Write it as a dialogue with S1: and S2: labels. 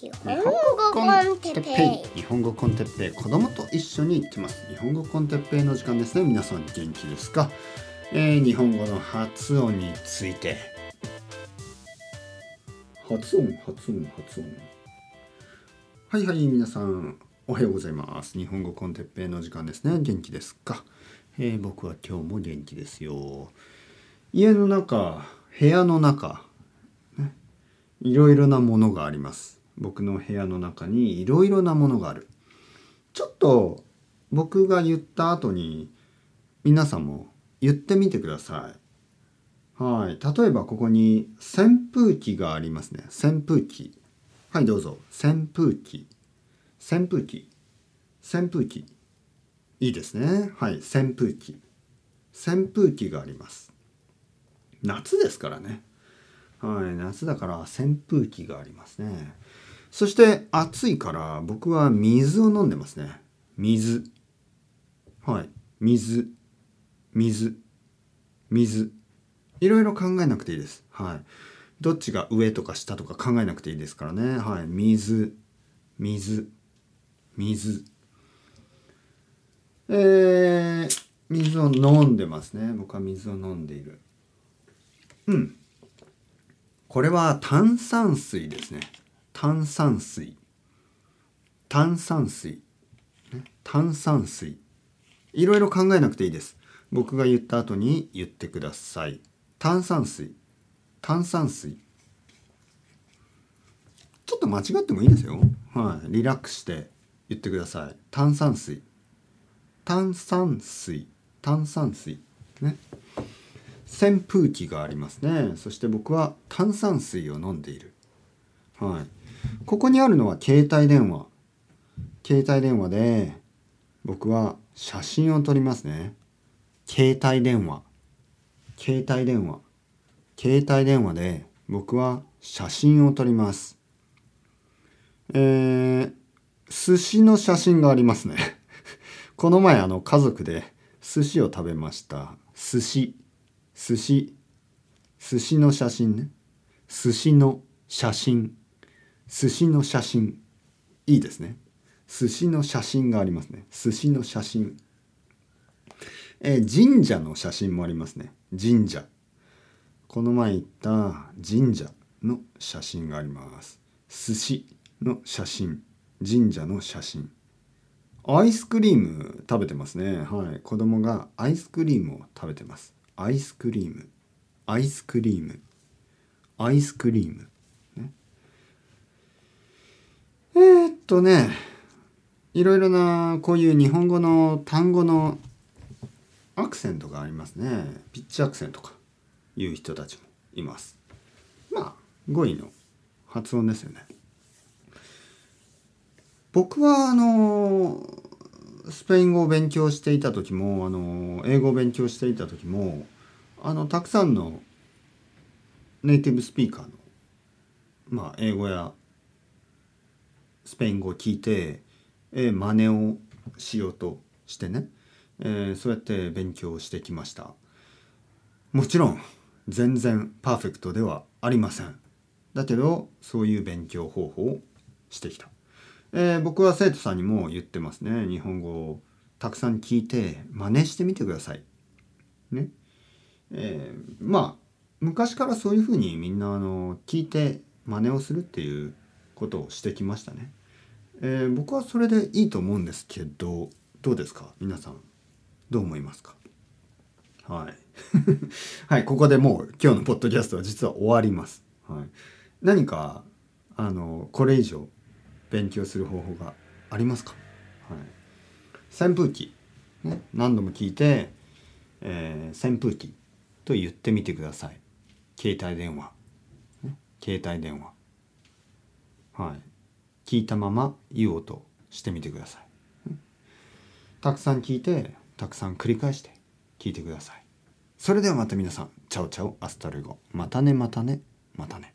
S1: 日本語コ
S2: ンテッペイ。日本語コンテッペイ。子供と一緒に行きます。日本語コンテッペイの時間ですね。皆さん元気ですか、えー、日本語の発音について。発音発音発音。はいはい皆さんおはようございます。日本語コンテッペイの時間ですね。元気ですか、えー、僕は今日も元気ですよ。家の中部屋の中いろいろなものがあります。僕の部屋の中にいろいろなものがある。ちょっと僕が言った後に皆さんも言ってみてください。はい。例えばここに扇風機がありますね。扇風機。はいどうぞ。扇風機。扇風機。扇風機。いいですね。はい。扇風機。扇風機があります。夏ですからね。はい、夏だから扇風機がありますね。そして暑いから僕は水を飲んでますね。水。はい、水。水。水。いろいろ考えなくていいです。はい。どっちが上とか下とか考えなくていいですからね。はい。水。水。水。えー、水を飲んでますね。僕は水を飲んでいる。うん。これは炭酸水ですね。炭酸水。炭酸水。炭酸水。いろいろ考えなくていいです。僕が言った後に言ってください。炭酸水。炭酸水。ちょっと間違ってもいいですよ。はい。リラックスして言ってください。炭酸水。炭酸水。炭酸水。ね？扇風機がありますねそして僕は炭酸水を飲んでいるはいここにあるのは携帯電話。携帯電話で僕は写真を撮りますね。携帯電話。携帯電話。携帯電話で僕は写真を撮ります。えー、寿司の写真がありますね。この前あの家族で寿司を食べました。寿司。寿司。寿司の写真ね。寿司の写真。寿司の写真。いいですね。寿司の写真がありますね。寿司の写真。え神社の写真もありますね。神社。この前行った神社の写真があります。寿司の写真。神社の写真。アイスクリーム食べてますね。はい。子供がアイスクリームを食べてます。アイスクリーム。アイスクリーム。アイスクリーム、ね、えー、っとねいろいろなこういう日本語の単語のアクセントがありますね。ピッチアクセントとかいう人たちもいます。まあ語彙の発音ですよね。僕はあのスペイン語を勉強していた時もあの英語を勉強していた時もあのたくさんのネイティブスピーカーの、まあ、英語やスペイン語を聞いて、えー、真似をしようとしてね、えー、そうやって勉強してきましたもちろん全然パーフェクトではありませんだけどそういう勉強方法をしてきたえー、僕は生徒さんにも言ってますね日本語をたくさん聞いて真似してみてください。ね。えー、まあ昔からそういうふうにみんなあの聞いて真似をするっていうことをしてきましたね。えー、僕はそれでいいと思うんですけどどうですか？皆さんどう思いますか？はい。はい、ここでもう今日のポッドキャストは実は終わります。はい、何かあのこれ以上勉強する方法がありますか、はい、扇風機、ね、何度も聞いて、えー、扇風機と言ってみてください。携帯電話、ね、携帯電話。はい。聞いたまま言おうとしてみてください、たくさん聞いてたくさん繰り返して聞いてください。それではまた皆さん。 Chao chao hasta luego。またねまたねまたね。